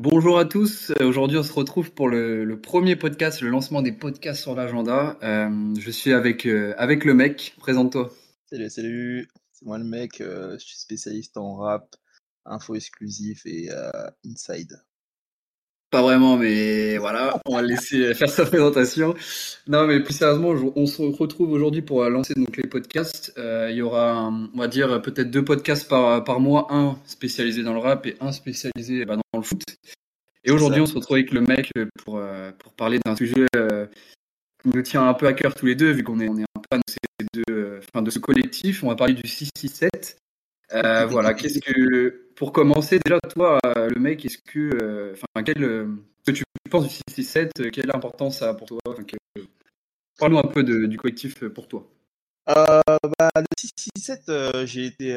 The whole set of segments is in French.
Bonjour à tous. Aujourd'hui, on se retrouve pour le, premier podcast, le lancement des podcasts sur l'agenda. Euh, je suis avec, euh, avec le mec. Présente-toi. Salut, salut, c'est moi le mec, euh, je suis spécialiste en rap, info exclusif et inside. Pas vraiment, mais voilà, on va le laisser faire sa présentation. Non, mais plus sérieusement, on se retrouve aujourd'hui pour euh, lancer donc les podcasts. Euh, il y aura, on va dire, peut-être deux podcasts par, par mois, un spécialisé dans le rap et un spécialisé bah, dans le foot. Et aujourd'hui, on se retrouve avec le mec euh, pour, euh, pour parler d'un sujet euh, qui nous tient un peu à cœur tous les deux, vu qu'on est, on est un peu fan de, ces deux, euh, enfin, de ce collectif. On va parler du 667. Euh, voilà, qu'est-ce que, pour commencer, déjà, toi, euh, le mec, est-ce que, euh, enfin, quel, que tu penses du 667, euh, quelle importance ça a pour toi? Parle-nous un peu de- du collectif pour toi. Euh, bah, le 667, euh, j'ai été,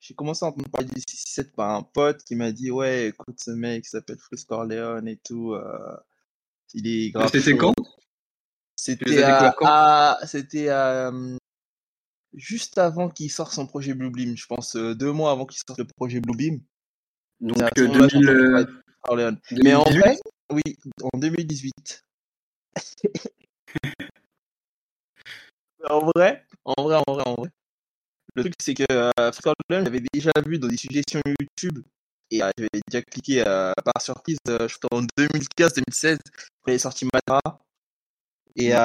j'ai commencé à entendre parler du 667 par un pote qui m'a dit, ouais, écoute, ce mec qui s'appelle Frisk Corleone et tout, il est grave C'était quand? C'était à, à- c'était à, juste avant qu'il sorte son projet Bluebeam, je pense, euh, deux mois avant qu'il sorte le projet. Donc, euh, moment-là que j'ai 2000, entendu euh, Corleone. Mais en 2018? vrai, oui, en 2018. En vrai, en vrai, en vrai, en vrai. Le truc, c'est que euh, j'avais déjà vu dans des suggestions YouTube et euh, j'avais déjà cliqué euh, par surprise, euh, je crois en 2015-2016, quand il est sorti Madara. Et euh,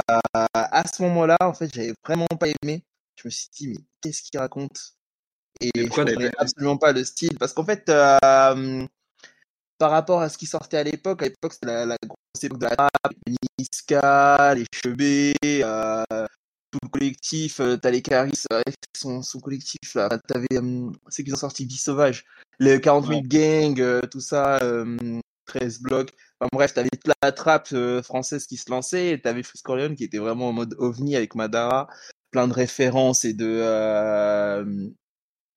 à ce moment-là, en fait, j'avais vraiment pas aimé. Je me suis dit, mais qu'est-ce qu'il raconte? Et je t'avais absolument pas le style. Parce qu'en fait, euh, par rapport à ce qui sortait à l'époque, à l'époque, c'était la, la grosse époque de la rap, les Niska, les Chebet, euh, tout le collectif, euh, t'as les Caris son, son collectif là, t'avais euh, ceux qui ont sorti Vie Sauvage, le 40 000 Ouais. Gang, euh, tout ça, euh, 13 blocs. Enfin bref, t'avais toute la trappe euh, française qui se lançait, et t'avais Frisk Corleone qui était vraiment en mode ovni avec Madara, plein de références et de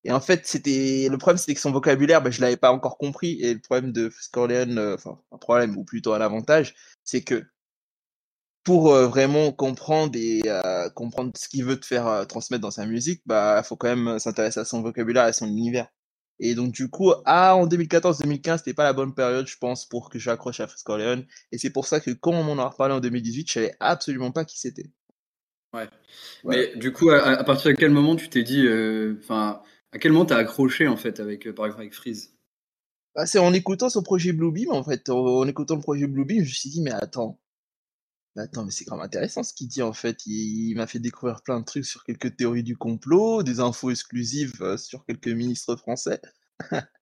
et en fait, c'était le problème, c'était que son vocabulaire, ben, je l'avais pas encore compris. Et le problème de Frisk Corleone, euh, enfin un problème ou plutôt un avantage, c'est que pour vraiment comprendre et comprendre ce qu'il veut te faire transmettre dans sa musique, bah faut quand même s'intéresser à son vocabulaire et à son univers. Et donc du coup, ah en 2014-2015, c'était pas la bonne période, je pense, pour que j'accroche à Frisk Corleone. Et c'est pour ça que quand on m'en a reparlé en 2018, je savais absolument pas qui c'était. Ouais. Voilà. Mais du coup, à, à partir de quel moment tu t'es dit, euh, enfin, à quel moment t'as accroché en fait avec, euh, par exemple, avec Freeze? Bah, c'est en écoutant son projet Bluebeam, en fait, en, en écoutant le projet Bluebeam, je me suis dit, mais attends, mais attends, mais c'est quand même intéressant ce qu'il dit en fait. Il, il m'a fait découvrir plein de trucs sur quelques théories du complot, des infos exclusives euh, sur quelques ministres français.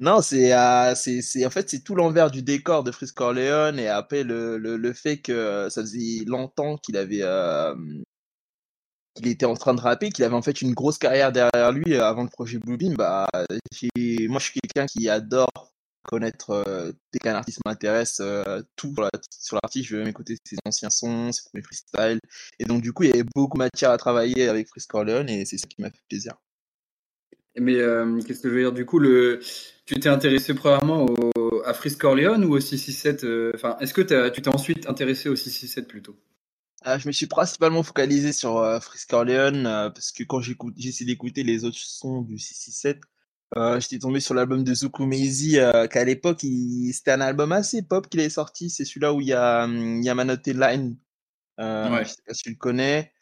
Non, c'est euh, c'est en fait c'est tout l'envers du décor de Frisk Corleone et après le, fait que euh, ça faisait longtemps euh, qu'il était en train de rapper, qu'il avait en fait une grosse carrière derrière lui avant le projet Bluebeam, bah moi je suis quelqu'un qui adore connaître dès qu'un artiste m'intéresse tout sur la- sur l'artiste, je vais même écouter ses anciens sons, ses premiers freestyles et donc du coup il y avait beaucoup de matière à travailler avec Frisk Corleone et c'est ça qui m'a fait plaisir. Mais euh, qu'est-ce que je veux dire? Du coup, le, tu t'es intéressé premièrement au, à Freeze Corleone ou au 667? euh, Enfin, est-ce que tu t'es ensuite intéressé au 667 plutôt? Euh, je me suis principalement focalisé sur euh, Frisk Corleone euh, parce que quand j'ai essayé d'écouter les autres sons du 667, euh, j'étais tombé sur l'album de Zuku Meizi qu'à l'époque il... c'était un album assez pop qu'il est sorti. C'est celui-là où il y a Manoté Line, Ouais. je sais pas si tu le connais.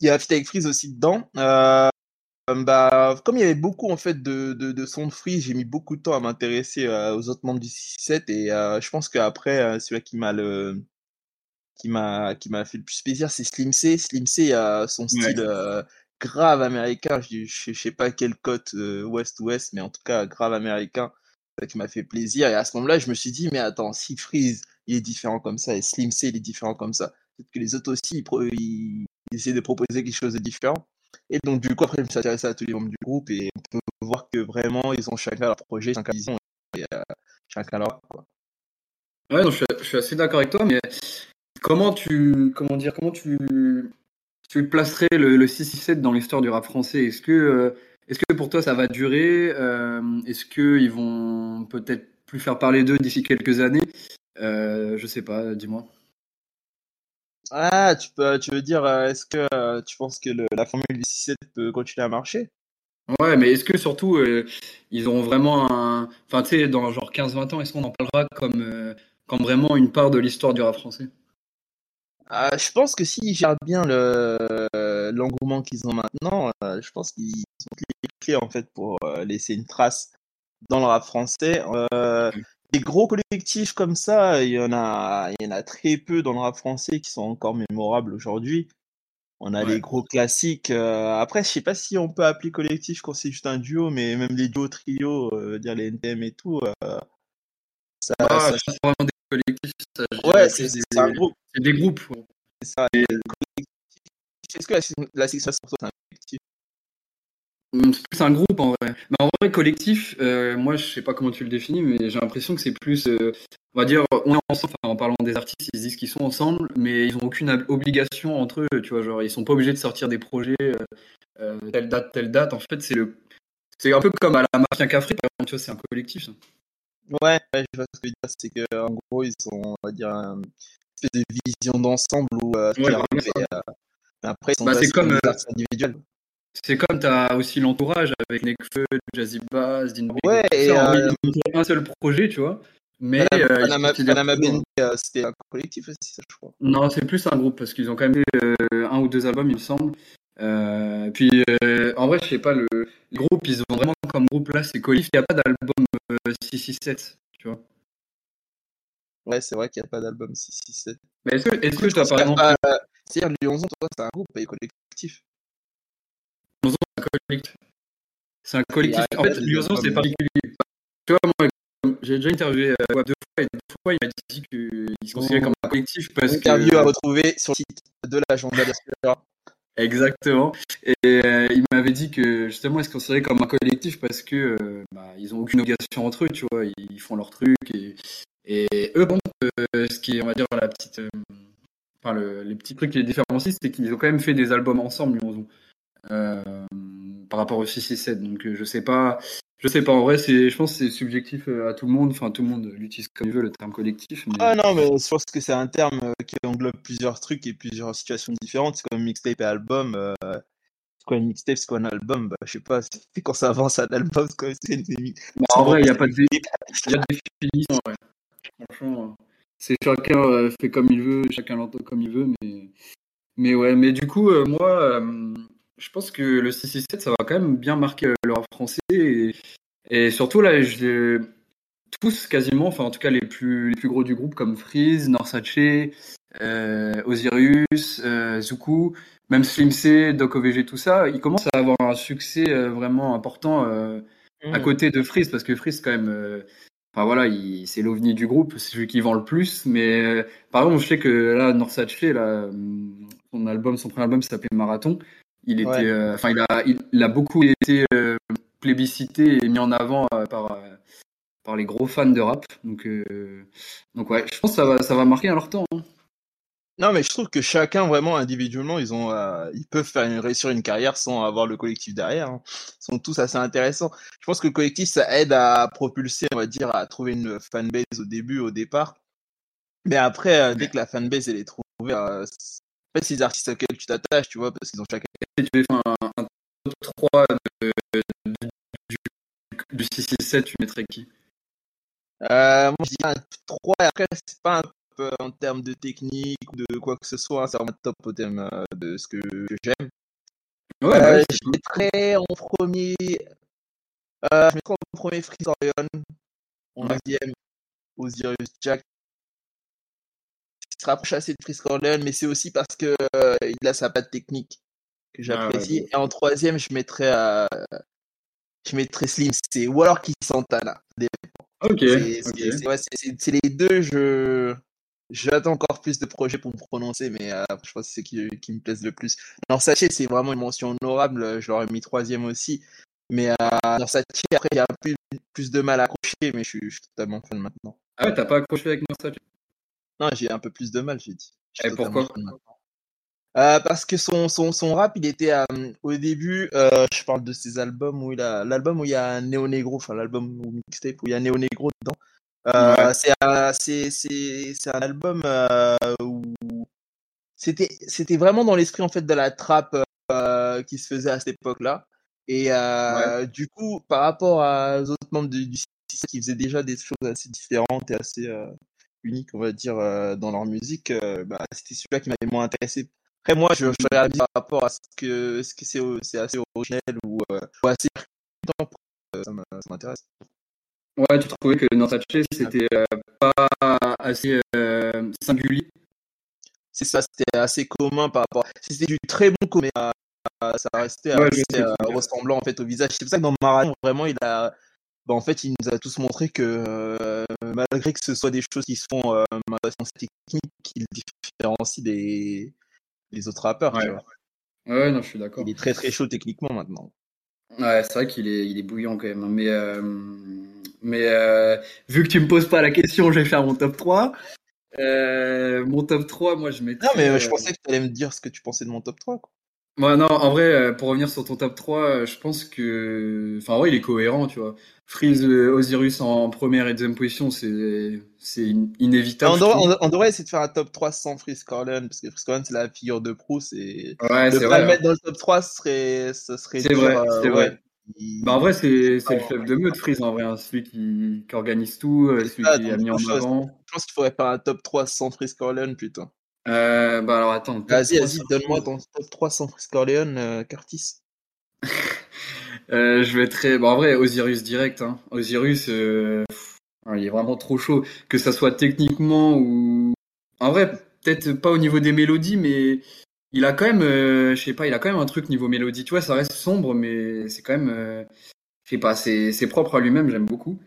Il y a Fit avec Freeze aussi dedans. Euh, bah comme il y avait beaucoup en fait de de, de sons de Freeze, j'ai mis beaucoup de temps à m'intéresser euh, aux autres membres du 667 et euh, je pense qu'après euh, celui-là qui m'a le qui m'a qui m'a fait le plus plaisir, c'est Slim C. Slim C a son Ouais. style euh, grave américain. Je, je, je sais pas quelle côte euh, ouest ouest, mais en tout cas grave américain. Ça qui m'a fait plaisir. Et à ce moment-là, je me suis dit, mais attends, si Freeze il est différent comme ça et Slim C il est différent comme ça, peut-être que les autres aussi ils, ils, ils essaient de proposer quelque chose de différent. Et donc du coup après, je me suis intéressé à tous les membres du groupe et on peut voir que vraiment ils ont chacun leur projet, chacun vision euh, chacun leur. Ouais, non, je suis, assez d'accord avec toi, mais comment tu, comment dire, comment tu, tu placerais le, le 667 dans l'histoire du rap français? Est-ce que, euh, est-ce que pour toi ça va durer? Euh, est-ce que ils vont peut-être plus faire parler d'eux d'ici quelques années? Je sais pas, dis-moi. Ah, tu peux, tu veux dire, euh, est-ce que euh, tu penses que le- la formule du 6-7 peut continuer à marcher? Ouais, mais est-ce que surtout euh, ils auront vraiment un. Enfin, tu sais, dans genre 15-20 ans, est-ce qu'on en parlera comme, euh, comme vraiment une part de l'histoire du rap français? Ah, je pense que s'ils gèrent bien le l'engouement qu'ils ont maintenant, euh, je pense qu'ils ont les clés en fait pour euh, laisser une trace dans le rap français. Euh, Ok. Des gros collectifs comme ça, il y en a, il y en a très peu dans le rap français qui sont encore mémorables aujourd'hui. On a les gros classiques. euh, après, je sais pas si on peut appeler collectif quand c'est juste un duo, mais même les duos trios, euh, dire les NTM et tout, euh, ça, Ah, ça, vraiment des collectifs, ça, ouais, c'est des, c'est un groupe, c'est des groupes. ouais. c'est ça. Est-ce que la, la section sur toi, c'est un collectif? Hum, C'est plus un groupe en vrai. Mais en vrai, collectif, euh, moi je sais pas comment tu le définis, mais j'ai l'impression que c'est plus, euh, on va dire, on est ensemble, enfin, en parlant des artistes, ils disent qu'ils sont ensemble, mais ils ont aucune ob- obligation entre eux, tu vois, genre ils sont pas obligés de sortir des projets euh, telle date, telle date. En fait, c'est le, c'est un peu comme à la Mafia Cafri, par exemple, tu vois, c'est un collectif. ça. Ouais, ouais, je vois ce que tu veux dire, c'est que en gros, ils ont, on va dire, une espèce de vision d'ensemble où Ouais, arrive et, après, ils sont Bah, sur comme, des artistes individuels. C'est comme t'as aussi l'entourage avec Nekfeu, Jazzy Bass, Dinby, Ouais, tout et ça. En euh, fait un seul projet, tu vois, mais Panama, euh, Panama, Panama euh, c'était un collectif aussi, ça, je crois. Non, c'est plus un groupe parce qu'ils ont quand même euh, un ou deux albums, il me semble. Euh, puis euh, en vrai, je sais pas, le, le groupe, ils ont vraiment comme groupe là, c'est Colif. Il n'y a pas d'album euh, 667, tu vois. Ouais, c'est vrai qu'il n'y a pas d'album 667. Mais est-ce que, est-ce que je tu as pense par exemple pas. C'est-à-dire, Lyonzon, toi, c'est un groupe et collectif. C'est un collectif C'est un En fait, Lyozon, c'est particulier. Tu vois, moi, j'ai déjà interviewé euh, deux fois et deux fois, il m'a dit qu'il se considérait comme un collectif parce Interview à que. retrouver sur le site de l'agenda d'Aspera. Exactement. Et euh, il m'avait dit que justement, ils se considéraient comme un collectif parce que euh, bah, ils ont aucune obligation entre eux, tu vois. Ils font leur truc et, et eux, bon, euh, ce qui est, on va dire, la petite, euh, enfin, le- les petits trucs qui les différencient, c'est qu'ils ont quand même fait des albums ensemble, Lyonzon, euh, par rapport au 667. Donc, euh, je sais pas, je sais pas. En vrai, c'est, je pense que c'est subjectif euh, à tout le monde. Enfin, tout le monde l'utilise comme il veut le terme collectif, mais Ah non, mais je pense que c'est un terme euh, qui englobe plusieurs trucs et plusieurs situations différentes. C'est comme mixtape et album. euh, C'est quoi une mixtape, c'est quoi un album? Bah, Je sais pas, c'est quand ça avance un album, c'est quoi une Bah, en vrai, il n'y a pas de, dé- mixtape. il y a des définitions, ouais. Franchement, euh, c'est chacun euh, fait comme il veut, chacun l'entend comme il veut, mais, mais ouais, mais du coup, euh, moi, euh, je pense que le 667, ça va quand même bien marquer euh, le rap français, et, et surtout là, je, tous quasiment, enfin en tout cas les plus, les plus gros du groupe comme Freeze, Norsace, euh, Osiris, euh, Zuku, même Slim C, Doc OVG, tout ça, ils commencent à avoir un succès euh, vraiment important euh, à Hmm. côté de Freeze, parce que Freeze, quand même, enfin voilà, il- c'est l'ovni du groupe, c'est celui qui vend le plus. Mais euh, par exemple, je sais que là, Norsace, là, son album, son premier album s'appelait Marathon. Il était, Ouais. euh, enfin, il a, il, il a beaucoup été euh, plébiscité et mis en avant euh, par, euh, par les gros fans de rap. Donc, euh, donc ouais, je pense que ça va, ça va marquer à leur temps. hein. Non, mais je trouve que chacun, vraiment, individuellement, ils ont, euh, ils peuvent faire une, réussir une carrière sans avoir le collectif derrière. hein. Ils sont tous assez intéressants. Je pense que le collectif, ça aide à propulser, on va dire, à trouver une fanbase au début, au départ. Mais après, euh, dès que la fanbase, elle est trouvée, euh, en fait, c'est les artistes auxquels tu t'attaches, tu vois, parce qu'ils ont chacun. Si tu faire un, un top 3 de, de- du, du 667, tu mettrais qui? Euh, moi, je dis un 3, et après, c'est pas un top euh, en termes de technique ou de quoi que ce soit, hein, c'est vraiment un top au thème euh, de ce que, que j'aime. Ouais, bah Euh, ouais, je mettrais en premier, euh, je mettrais en premier Freeze Orion, en Ouais. deuxième Osiris Jack. Se rapproche assez de Freeze Orion, mais c'est aussi parce que euh, il a sa patte technique que j'apprécie. Ah ouais. Et en troisième, je mettrais, euh, je mettrais Slim, c'est ou alors Kiss Santana. Ok, C'est ouais, les deux. Je j'attends encore plus de projets pour me prononcer, mais euh, je pense que c'est qui, qui me plaisent le plus. Alors sachez, c'est vraiment une mention honorable. Je l'aurais mis troisième aussi, mais euh, dans Sachi, après, il y a peu plus de mal à accrocher, mais je suis, je suis totalement fan maintenant. Ah ouais, t'as pas accroché avec Norsace Non, j'ai un peu plus de mal, j'ai dit. Et pourquoi. Euh, parce que son, son, son rap, il était euh, au début, euh, je parle de ses albums où il a l'album où il y a Neo Negro, enfin l'album ou mixtape où il y a Neo Negro dedans. Ouais. c'est un, c'est, c'est, c'est un album où c'était, c'était vraiment dans l'esprit en fait de la trappe qui se faisait à cette époque-là. Et du coup, par rapport aux autres membres du, du qui faisaient déjà des choses assez différentes et assez euh, uniques, on va dire, euh, dans leur musique, bah, c'était celui-là qui m'avait moins intéressé. Après, moi, je, je réagis par rapport à ce que ce que c'est assez originel ou, ou assez ça m'intéresse. Ouais, tu trouvais que Norsace, c'était pas assez singulier? C'est ça, c'était assez commun par rapport. C'était du très bon commun ça restait euh, ressemblant en fait au visage. C'est pour ça que dans Marathon, vraiment, il a, bah, en fait, il nous a tous montré que euh, malgré que ce soit des choses qui se font euh, dans technique, il différencie des, des autres rappeurs. Ouais. ouais, non, je suis d'accord. Il est très très chaud techniquement maintenant. Ouais, c'est vrai qu'il est, il est bouillant quand même. Hein. Mais, euh, mais vu que tu me poses pas la question, je vais faire mon top 3. mon top 3, moi je mets. Non, mais je pensais que tu allais me dire ce que tu pensais de mon top 3. Quoi. Ouais, non, en vrai, euh, pour revenir sur ton top 3, euh, je pense que. Enfin, ouais, il est cohérent, tu vois. Freeze euh, Osiris en première et deuxième position, c'est inévitable. On devrait, essayer de faire un top 3 sans Freeze Corleone, parce que Freeze Corleone, c'est la figure de Proust. Et ouais, de pas le mettre dans le top 3, ce serait. Ce serait c'est vrai, c'est vrai. Bah, en vrai, c'est le chef de meute, Freeze, en vrai. Hein. celui qui, qui, organise tout, celui qui a mis en avant. Je pense qu'il faudrait faire un top 3 sans Freeze Corleone, putain. Euh, bah alors attends. Vas-y, vas-y, donne-moi ton top 3 sans Corleone, euh, Curtis. euh, je vais très. Bon, en vrai, Osiris direct. Hein. Osiris, euh... il est vraiment trop chaud. Que ça soit techniquement ou. En vrai, peut-être pas au niveau des mélodies, mais il a quand même. Euh, je sais pas, il a quand même un truc niveau mélodie. Tu vois, ça reste sombre, mais c'est quand même. Euh, je sais pas, c'est propre à lui-même, j'aime beaucoup.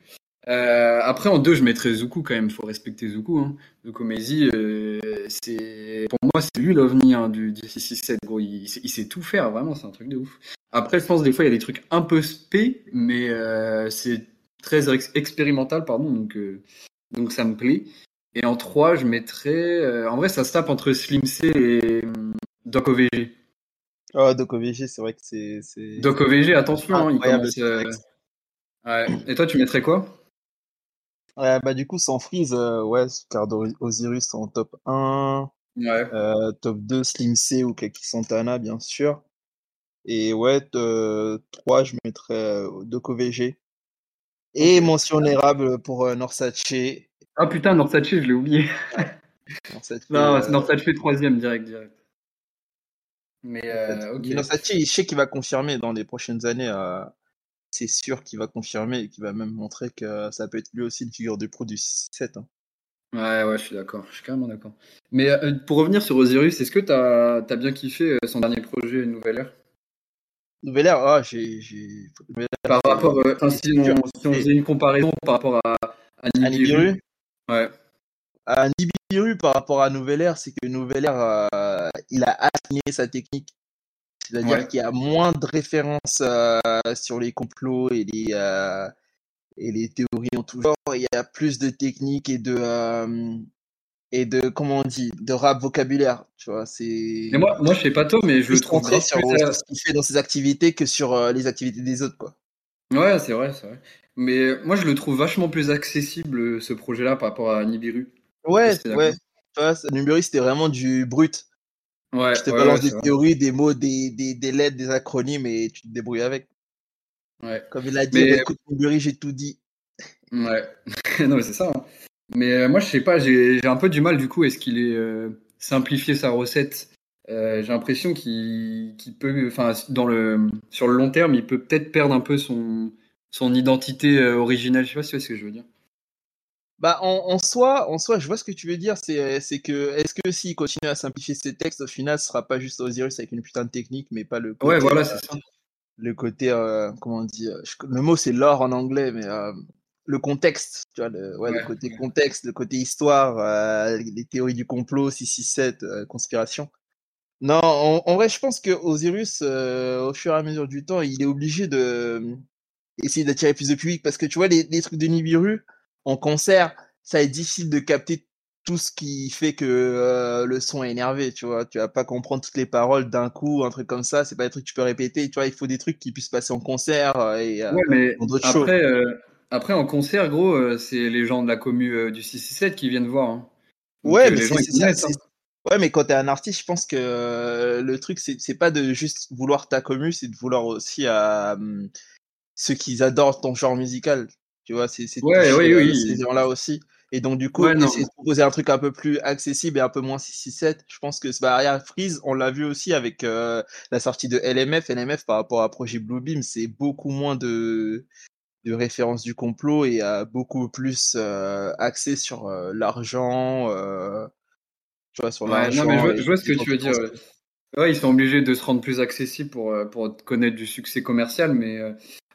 Euh, après, en deux, je mettrais Zuku quand même. Faut respecter Zuku. Hein. Zuko Mezi, euh, c'est pour moi, c'est lui l'ovni hein, du, du 667. Gros, il, il, sait tout faire. Vraiment, c'est un truc de ouf. Après, je pense des fois, il y a des trucs un peu spé, mais euh, c'est très expérimental, pardon. Donc, euh, donc ça me plaît. Et en trois, je mettrais. Euh, en vrai, ça se tape entre Slim C et hum, Doc OVG. Oh, Doc OVG, c'est vrai que c'est. Doc OVG, attention, hein, il commence. Ouais. Et toi, tu mettrais quoi? Ouais, bah du coup, sans freeze, euh, ouais, car Osiris en top 1. Ouais. Euh, top 2, Slim C ou Kaki Santana, bien sûr. Et ouais, 3, je mettrais euh, Doko VG. Et mention honorable pour euh, Norsace. Ah putain, Norsace, je l'ai oublié. Norsace, non, euh... Norsace troisième, direct, direct. Mais euh, ok. Norsace, je sais qu'il va confirmer dans les prochaines années c'est sûr qu'il va confirmer et qu'il va même montrer que ça peut être lui aussi une figure de pro du 7. Hein. Ouais, ouais, je suis d'accord, je suis carrément d'accord. Mais euh, pour revenir sur Osiris, est-ce que tu as, as, bien kiffé euh, son dernier projet, Nouvelle Ère? Nouvelle Ère, ah, j'ai. Par rapport, euh, si, on, si on faisait une comparaison par rapport à, à Nibiru. Ouais. À Nibiru, par rapport à Nouvelle Ère, c'est que Nouvelle Ère, il a assigné sa technique c'est-à-dire qu'il y a moins de références euh, sur les complots et les, euh, et les théories en tout genre. Il y a plus de techniques et de, euh, et de comment on dit, de rap vocabulaire. Tu vois, c'est. Mais moi, moi, je sais pas toi, mais je le trouve sur ce qu'il fait dans ses activités que sur les activités des autres, quoi. Ouais, c'est vrai, c'est vrai. Mais moi, je le trouve vachement plus accessible ce projet-là par rapport à Nibiru. Ouais, ouais. Tu vois, Nibiru, c'était vraiment du brut. Ouais, je te ouais, balance ouais, des théories, des mots, des, des, des, lettres, des acronymes et tu te débrouilles avec. Ouais. Comme il a dit, mais... écoute, j'ai tout dit. Ouais, non, mais c'est ça. Hein. Mais euh, moi, je sais pas, j'ai un peu du mal du coup. Est-ce qu'il est, euh, simplifié sa recette? Euh, J'ai l'impression qu'il qu peut, enfin, dans le sur le long terme, il peut peut-être perdre un peu son son identité originale. Je sais pas si tu vois ce que je veux dire. Bah, en, en, soi, en soi, je vois ce que tu veux dire. C'est, c'est que, est-ce que s'il continue à simplifier ses textes, au final, ce sera pas juste Osiris avec une putain de technique, mais pas le côté. Ouais, voilà, c'est ça. Le côté, euh, comment on dit, le mot c'est l'or en anglais, mais euh, le contexte, tu vois, le, ouais, ouais. le côté contexte, le côté histoire, euh, les théories du complot, 667, euh, conspiration. Non, en, en, vrai, je pense que Osiris, euh, au fur et à mesure du temps, il est obligé de essayer d'attirer plus de public parce que tu vois, les, les trucs de Nibiru, en concert, ça est difficile de capter tout ce qui fait que euh, le son est énervé, tu vois? Tu vas pas comprendre toutes les paroles d'un coup, un truc comme ça. C'est pas des trucs que tu peux répéter, tu vois? Il faut des trucs qui puissent passer en concert et euh, ouais, mais après, euh, après, en concert, gros, c'est les gens de la commu du 667 qui viennent voir. Hein. Donc, ouais, mais c'est. Ouais, mais quand t'es un artiste, je pense que le truc, c'est pas de juste vouloir ta commu, c'est de vouloir aussi à ceux qui adorent ton genre musical. Tu vois, c'est ouais, oui, oui. ces gens-là aussi. Et donc, du coup, essayer de proposer un truc un peu plus accessible et un peu moins 667. Je pense que bah, Freeze, on l'a vu aussi avec euh, la sortie de LMF. LMF, par rapport à Projet Bluebeam, c'est beaucoup moins de, de références du complot et beaucoup plus euh, axé sur euh, l'argent. tu vois, sur l'argent. non, mais je vois, ce que tu veux dire. Ouais, ils sont obligés de se rendre plus accessibles pour, pour connaître du succès commercial, mais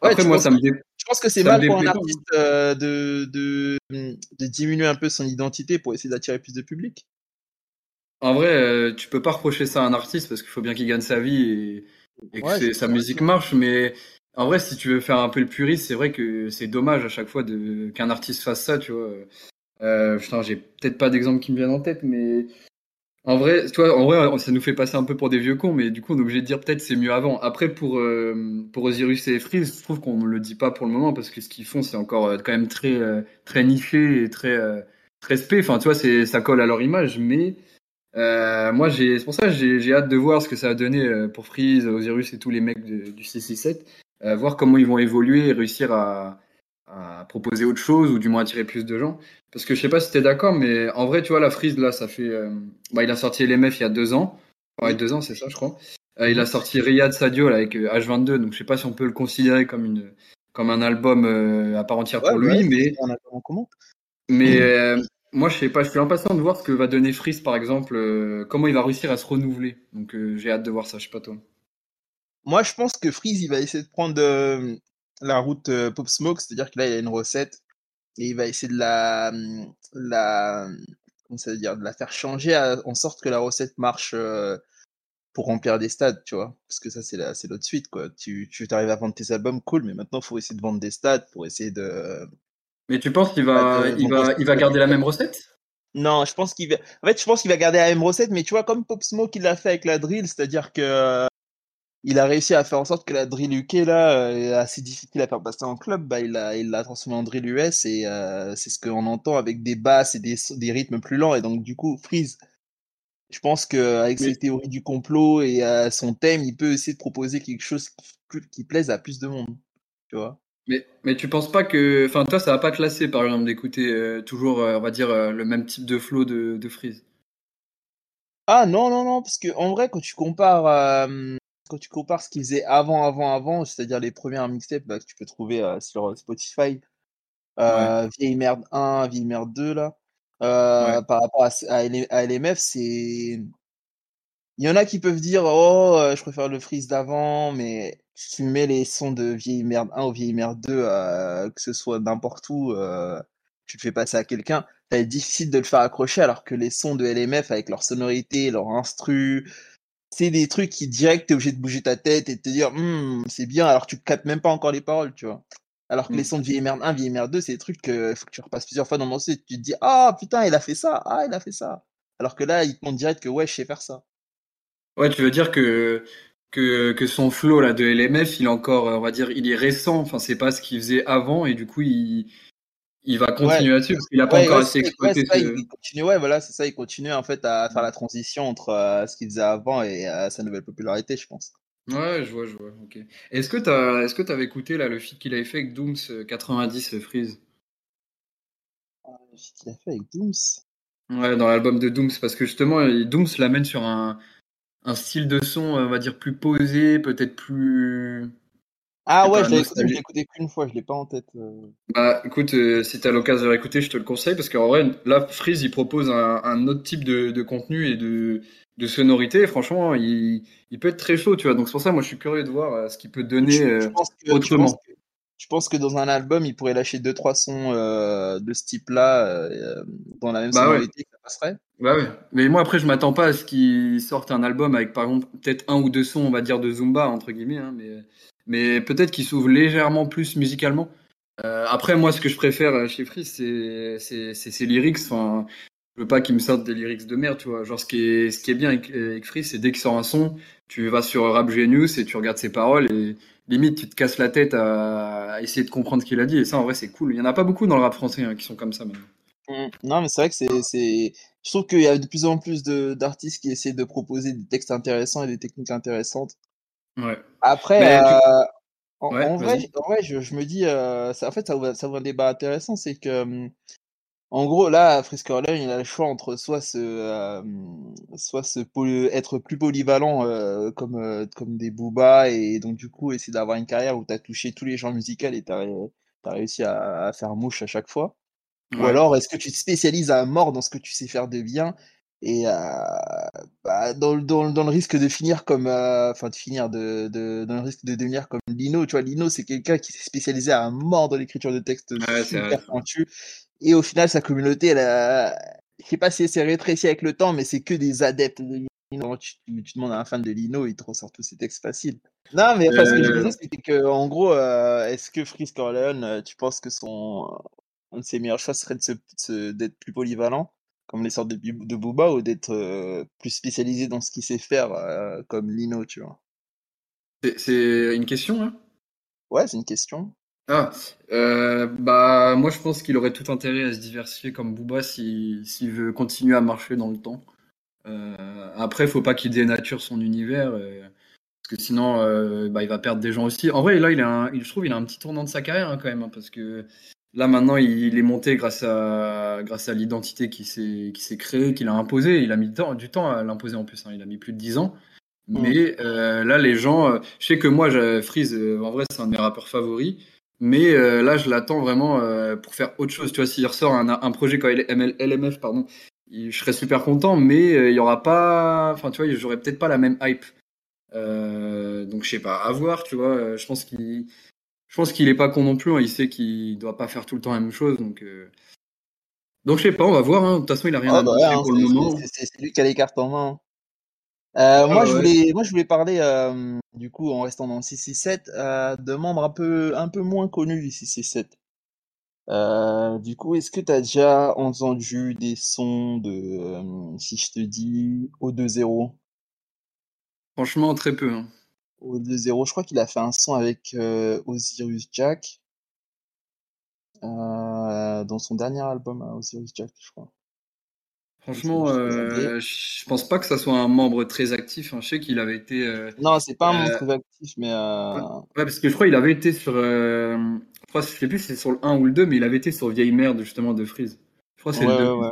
après, moi, ça me, je pense que c'est mal pour un artiste euh, de, de, de, diminuer un peu son identité pour essayer d'attirer plus de public? En vrai, euh, tu peux pas reprocher ça à un artiste parce qu'il faut bien qu'il gagne sa vie et, que sa musique marche. Mais en vrai, si tu veux faire un peu le puriste, c'est vrai que c'est dommage à chaque fois qu'un artiste fasse ça, tu vois. Euh, j'ai peut-être pas d'exemple qui me viennent en tête, mais en vrai, toi, en vrai, ça nous fait passer un peu pour des vieux cons, mais du coup, on est obligé de dire peut-être c'est mieux avant. Après, pour, euh, pour Osiris et Freeze, je trouve qu'on ne le dit pas pour le moment parce que ce qu'ils font, c'est encore euh, quand même très, euh, très niché et très, très spé. Enfin, tu vois, ça colle à leur image, mais moi, j'ai, c'est pour ça que j'ai, hâte de voir ce que ça va donner pour Freeze, Osiris et tous les mecs du C67, voir comment ils vont évoluer et réussir à, à proposer autre chose ou du moins attirer plus de gens. Parce que je sais pas si tu es d'accord, mais en vrai, tu vois, la frise, là, ça fait. Euh, bah, il a sorti LMF il y a deux ans. Ouais, deux ans, c'est ça, je crois. Euh, il a sorti Riyad Sadio là, avec H22, euh, donc je sais pas si on peut le considérer comme, une, comme un album à part entière pour lui, mais. Un album en Mais moi, je sais pas, je suis impatient de voir ce que va donner Freeze, par exemple, comment il va réussir à se renouveler. Donc j'ai hâte de voir ça, je sais pas toi. Moi, je pense que Freeze, il va essayer de prendre la route Pop Smoke, c'est-à-dire que là, il a une recette et il va essayer de la, mmh, la, comment ça veut dire, de la faire changer en sorte que la recette marche pour remplir des stades, tu vois. Parce que ça, c'est la, c'est l'autre suite, quoi. Tu, tu arrives à vendre tes albums, cool, mais maintenant, il faut essayer de vendre des stades pour essayer de. Mais tu penses qu'il va, il va, il va garder la même recette? Non, je pense qu'il va. En fait, je pense qu'il va garder la même recette, mais tu vois, comme Pop Smoke il l'a fait avec la drill, c'est-à-dire que il a réussi à faire en sorte que la drill UK là euh, est assez difficile à faire passer en club, bah il l'a il l'a transformé en drill US et euh, c'est ce qu'on entend avec des basses et des, des rythmes plus lents. Et donc du coup Freeze je pense que avec ses théories du complot et euh, son thème, il peut essayer de proposer quelque chose qui, qui plaise à plus de monde, tu vois. Mais, mais tu penses pas que, enfin toi, ça va pas te lasser par exemple d'écouter toujours, on va dire, le même type de flow de, de Freeze? Ah non non non, parce que en vrai quand tu compares quand tu compares ce qu'ils faisaient avant, avant, avant, c'est-à-dire les premières mixtapes bah, que tu peux trouver euh, sur Spotify, euh, Vieille Merde 1, Vieille Merde 2, là, euh, par rapport à, LMF, c'est. Il y en a qui peuvent dire Oh, je préfère le freeze d'avant, mais si tu mets les sons de Vieille Merde 1 ou Vieille Merde 2, que ce soit n'importe où, tu le fais passer à quelqu'un, ça va être difficile de le faire accrocher, alors que les sons de LMF, avec leur sonorité, leur instru, c'est des trucs qui direct t'es obligé de bouger ta tête et de te dire «Hmm, c'est bien alors tu captes même pas encore les paroles tu vois. Alors que les mmh. sons de Vieille Merde 1 Vieille Merde 2 c'est des trucs que faut que tu repasses plusieurs fois dans mon site tu te dis ah putain il a fait ça ah il a fait ça alors que là il te montre direct que ouais je sais faire ça ouais tu veux dire que que, que son flow là de LMF il est encore on va dire il est récent enfin c'est pas ce qu'il faisait avant et du coup il il va continuer là-dessus parce qu'il n'a pas encore assez exploité. il continue, ouais, voilà, c'est ça, il continue en fait à faire la transition entre euh, ce qu'il faisait avant et euh, sa nouvelle popularité, je pense. Ouais, je vois, je vois. Ok. Est-ce que tu est-ce que avais écouté là le feat qu'il avait fait avec Dooms 90 euh, Freeze? Le feat qu'il a fait avec Dooms? Ouais, dans l'album de Dooms parce que justement Dooms l'amène sur un, un style de son, on va dire plus posé, peut-être plus ah ouais, je l'ai écouté, qu'une fois, je l'ai pas en tête. Euh. Bah écoute, euh, si tu as l'occasion de l'écouter, je te le conseille parce qu'en vrai, là, Freeze, il propose un, autre type de, contenu et de, de sonorité. franchement, il, peut être très chaud, tu vois. Donc c'est pour ça, moi, je suis curieux de voir euh, ce qu'il peut donner je, autrement. Je pense, que, dans un album, il pourrait lâcher deux trois sons de ce type-là dans la même bah sonorité, ça passerait. Bah ouais. Mais moi, après, je m'attends pas à ce qu'il sorte un album avec, par exemple, peut-être un ou deux sons, on va dire, de Zumba, entre guillemets. Hein, mais mais peut-être qu'il s'ouvre légèrement plus musicalement. Euh, après, moi, ce que je préfère euh, chez Free, c'est ses lyrics. Enfin, je veux pas qu'il me sorte des lyrics de merde, tu vois. Genre, ce qui est, ce qui est bien avec, avec Free, c'est dès qu'il sort un son, tu vas sur Rap Genius et tu regardes ses paroles et limite, tu te casses la tête à, essayer de comprendre ce qu'il a dit. Et ça, en vrai, c'est cool. Il y en a pas beaucoup dans le rap français hein, qui sont comme ça, même. Mmh. Non, mais c'est vrai que c'est. Je trouve qu'il y a de plus en plus d'artistes qui essaient de proposer des textes intéressants et des techniques intéressantes. Ouais. Après, Mais euh, en, Ouais, en vrai, en vrai je, je me dis, euh, ça, en fait, ça ouvre, ça ouvre un débat intéressant. C'est que, hum, en gros, là, Frisk Orleans, il a le choix entre soit se, euh, soit se poly- être plus polyvalent comme, comme des Booba et donc, du coup, essayer d'avoir une carrière où tu as touché tous les genres musicaux et tu as, réussi à, à faire mouche à chaque fois. Ou alors, est-ce que tu te spécialises à mort dans ce que tu sais faire de bien et euh, bah, dans, le- dans, dans le risque de finir comme, euh, enfin de finir de, de, dans le risque de devenir comme Lino. Tu vois, Lino, c'est quelqu'un qui s'est spécialisé à mort dans l'écriture de textes Ouais, super pointus. Et au final, sa communauté, elle a, je sais pas si elle s'est rétrécie avec le temps, mais c'est que des adeptes de Lino. Tu, tu, tu demandes à un fan de Lino, il te ressort tous ses textes faciles. Non, mais enfin, ce que je Euh, disais, c'était que, en gros, euh, est-ce que Corleone, euh, tu penses que son, un de ses meilleurs choix serait d'être plus polyvalent, comme les sortes de, de Booba, ou d'être euh, plus spécialisé dans ce qu'il sait faire, euh, comme Lino, tu vois? C'est- une question, hein? Ouais, c'est une question. Ah, euh, bah moi je pense qu'il aurait tout intérêt à se diversifier comme Booba si- s'il veut continuer à marcher dans le temps. Après, faut pas qu'il dénature son univers, parce que sinon euh, bah, il va perdre des gens aussi. En vrai, là, il a un, je trouve il a un petit tournant de sa carrière hein, quand même, hein, parce que là maintenant il, il est monté grâce à grâce à l'identité qui s'est qui s'est créée, qu'il a imposée. Il a mis du temps, à l'imposer en plus, hein, il a mis plus de 10 ans. Mais euh, là, les gens, euh, je sais que moi, Freeze, euh, en vrai, c'est un de mes rappeurs favoris. Mais là, je l'attends vraiment pour faire autre chose. Tu vois, s'il ressort un, un projet comme LML LMF, pardon, il- je serais super content, mais il y aura pas. Enfin, tu vois, j'aurais peut-être pas la même hype. Donc, je sais pas, à voir, tu vois. Je pense qu'il, je pense qu'il est pas con non plus. hein, il sait qu'il doit pas faire tout le temps la même chose. Donc, euh, donc je sais pas, on va voir. hein. De toute façon, il a rien Ah bah ouais, annoncé hein, pour le moment. c'est- lui qui a les cartes en main. Euh, moi, Ah je ouais. voulais, moi, je voulais parler, euh, du coup, en restant dans le 667, euh, de membres un peu, un peu moins connus du 667. Euh, du coup, est-ce que tu as déjà entendu des sons de, si je te dis, O2-0? Franchement, très peu. hein. O2-0, je crois qu'il a fait un son avec euh, Osiris Jack, euh, dans son dernier album, à Osiris Jack, je crois. Franchement, euh, je pense pas que ça soit un membre très actif. hein. Je sais qu'il avait été. euh, Non, c'est pas un Euh, monstre actif, mais euh, Ouais, parce que je crois qu'il avait été sur. euh, je crois, je sais plus si c'est sur le 1 ou le 2, mais il avait été sur Vieille Merde, justement, de Freeze. Je crois que c'est ouais, le 2. ouais, ouais.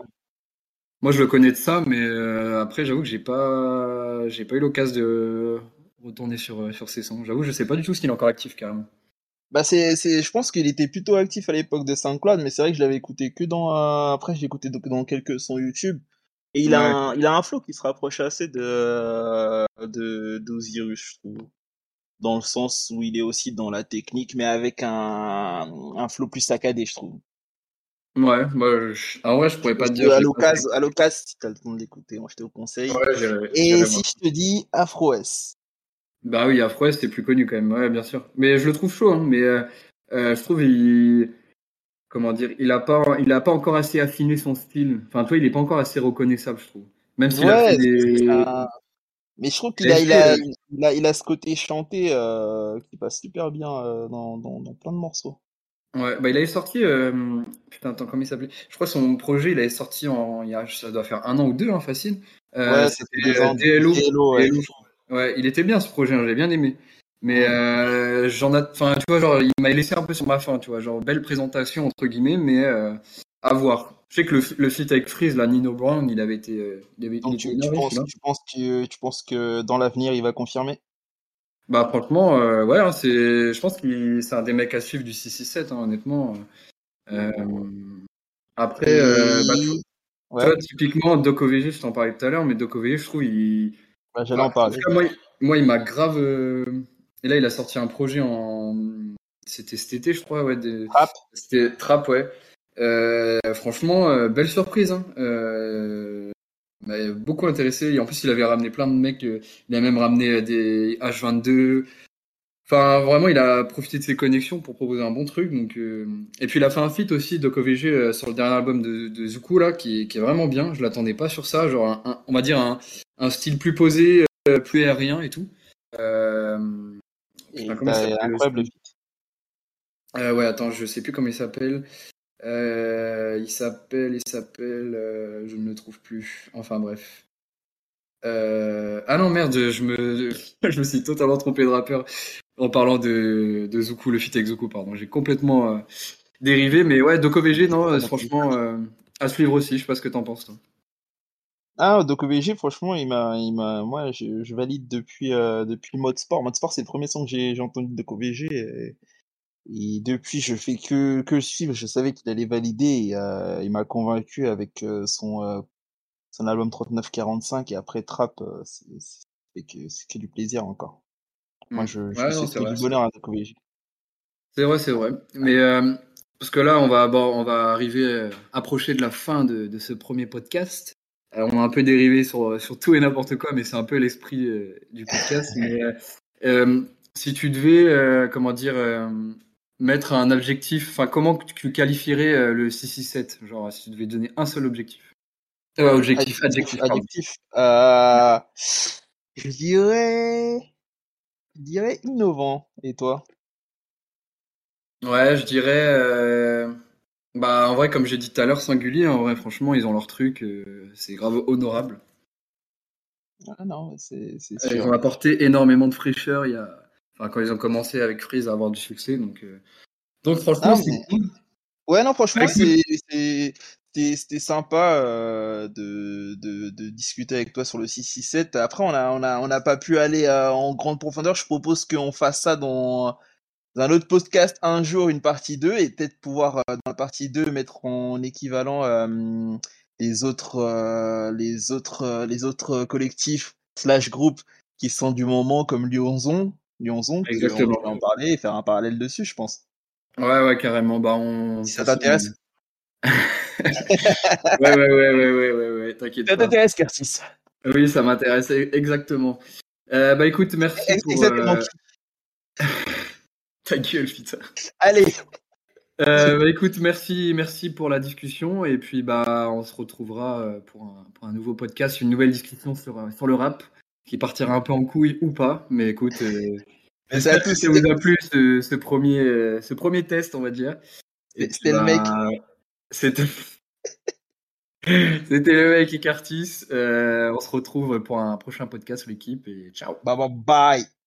Moi, je le connais de ça, mais euh, après, j'avoue que j'ai pas, j'ai pas eu l'occasion de retourner sur, euh, sur ses sons. J'avoue, je sais pas du tout s'il est encore actif, carrément. Bah c'est, c'est, je pense qu'il était plutôt actif à l'époque de SoundCloud, mais c'est vrai que je l'avais écouté que dans, euh, après je l'ai écouté donc dans quelques sons YouTube. Et il a un, il a un flow qui se rapproche assez de, de, d'Osiris, je trouve. Dans le sens où il est aussi dans la technique, mais avec un, un flow plus saccadé, je trouve. Ouais, moi, je... en vrai, je pourrais pas te dire. à j'ai l'occasion, à l'occasion, si t'as le temps de l'écouter, moi je te le conseille. fait. Ouais, j'irai- Et j'irai si je te dis Afro S. Bah oui, Afro c'était plus connu quand même, ouais, bien sûr. Mais je le trouve chaud, hein, mais euh, euh, je trouve il, comment dire, il a pas, il a pas encore assez affiné son style. Enfin, toi, il est pas encore assez reconnaissable, je trouve. Même s'il a Ouais, fait c'est- c'est des, un- mais je trouve qu'il il a il a, il a, il a ce côté chanté euh, qui passe super bien dans, dans, dans plein de morceaux. ouais, bah il avait sorti, putain, attends, comment il s'appelait? Je crois que son projet, il avait sorti en, il y a, ça doit faire un an ou deux, hein, facile. Ouais, c'était. DLO, DLO, ouais. DLO. Ouais, il était bien ce projet, hein, j'ai bien aimé. Mais euh, j'en enfin, tu vois, genre, il m'a laissé un peu sur ma faim, tu vois, genre belle présentation entre guillemets, mais euh, à voir. Je sais que le, le feat avec Freeze, la Nino Brown, il avait été, euh, il avait, Donc tu, penses, tu penses que, tu penses que dans l'avenir il va confirmer? Bah franchement, euh, ouais, hein, c'est, je pense qu'il c'est un des mecs à suivre du 667, hein, honnêtement. Après, bah, tu, tu Ouais, vois, typiquement, Doc OVG, je t'en parlais tout à l'heure, mais Doc OVG, je trouve, il, bah, j'allais bah, en en parler. tout cas, moi, il, moi, il m'a grave. euh, Et là, il a sorti un projet en. C'était cet été, je crois, ouais. des- Rap. C'était Trap, ouais. Euh, franchement, euh, belle surprise. Hein. Euh, m'a beaucoup intéressé. Et en plus, il avait ramené plein de mecs. il a même ramené des H22. Enfin, vraiment, il a profité de ses connexions pour proposer un bon truc. Donc, euh, Et puis, il a fait un feat aussi, OVG, euh, sur le dernier album de, de Zuku, là, qui, est- qui est vraiment bien. Je l'attendais pas sur ça. Genre, un- un- on va dire un, un style plus posé, euh, plus aérien et tout. Euh... Et comment le ouais, attends, je sais plus comment il s'appelle. Il s'appelle, il s'appelle, je ne le trouve plus. Enfin bref. Euh, ah non merde, je me, je me suis totalement trompé de rappeur en parlant de, de le feat avec Zuku, pardon. J'ai complètement euh, dérivé, mais ouais, Doko VG, non, euh, franchement, euh, à suivre aussi. Je sais pas ce que t'en penses. Toi. Ah, Doko VG, franchement, il m'a, il m'a, moi, je, valide depuis, euh, depuis Mode Sport. Mode Sport, c'est le premier son que j'ai, entendu de Doko. Et, depuis, je fais que, que suivre. Je savais qu'il allait valider. Et, il m'a convaincu avec son, son album 3945 et après Trap, c'est que, que du plaisir encore. Moi, Hmm. je, je Ouais, du bonheur à Doko VG. C'est vrai, c'est vrai. Mais euh, parce que là, on va, abord- on va arriver euh, approcher de la fin de, de ce premier podcast. Euh, on a un peu dérivé sur, sur tout et n'importe quoi, mais c'est un peu l'esprit euh, du podcast. Mais si tu devais, comment dire, mettre un objectif, enfin, comment tu qualifierais le 667 Genre, si tu devais donner un seul objectif. Objectif, adjectif. Adjectif. Euh, je dirais, dirais innovant. Et toi? Ouais, je dirais. euh, Bah, en vrai, comme j'ai dit tout à l'heure, singulier, en vrai, franchement, ils ont leur truc, euh, c'est grave honorable. Ah non, c'est c'est Euh, Ils ont apporté énormément de fraîcheur il y a... enfin, quand ils ont commencé avec Freeze à avoir du succès. Donc, euh, donc franchement, Ah, c'est. Ouais, non, franchement, Ouais, c'est, c'était c'était sympa euh, de, de, de discuter avec toi sur le 667. Après, on a, on a, on n'a pas pu aller euh, en grande profondeur. Je propose qu'on fasse ça dans, dans un autre podcast un jour, une partie 2, et peut-être pouvoir, euh, dans la partie 2, mettre en équivalent les autres, les autres, les autres collectifs slash groupes qui sont du moment, comme Lyonzon, Lyonzon, Exactement. pourrait en parler et faire un parallèle dessus, je pense. Ouais, ouais, carrément. Bah, on... Si ça t'intéresse. ouais, ouais, ouais, ouais, ouais, ouais, ouais, t'inquiète Ça t'intéresse, Curtis Oui, ça m'intéresse e- exactement. Euh, bah écoute, merci Ex- pour Exactement. euh, ta gueule, putain. Allez, Euh, bah écoute, merci, merci pour la discussion et puis bah on se retrouvera euh, pour un, pour un nouveau podcast, une nouvelle discussion sur, sur le rap qui partira un peu en couille ou pas, mais écoute, j'espère que tous ça vous a plu ce, ce premier, ce premier test, on va dire. C'était le mec. C'était le mec et Curtis. Euh, on se retrouve pour un prochain podcast l'équipe et ciao. Bye bye bye.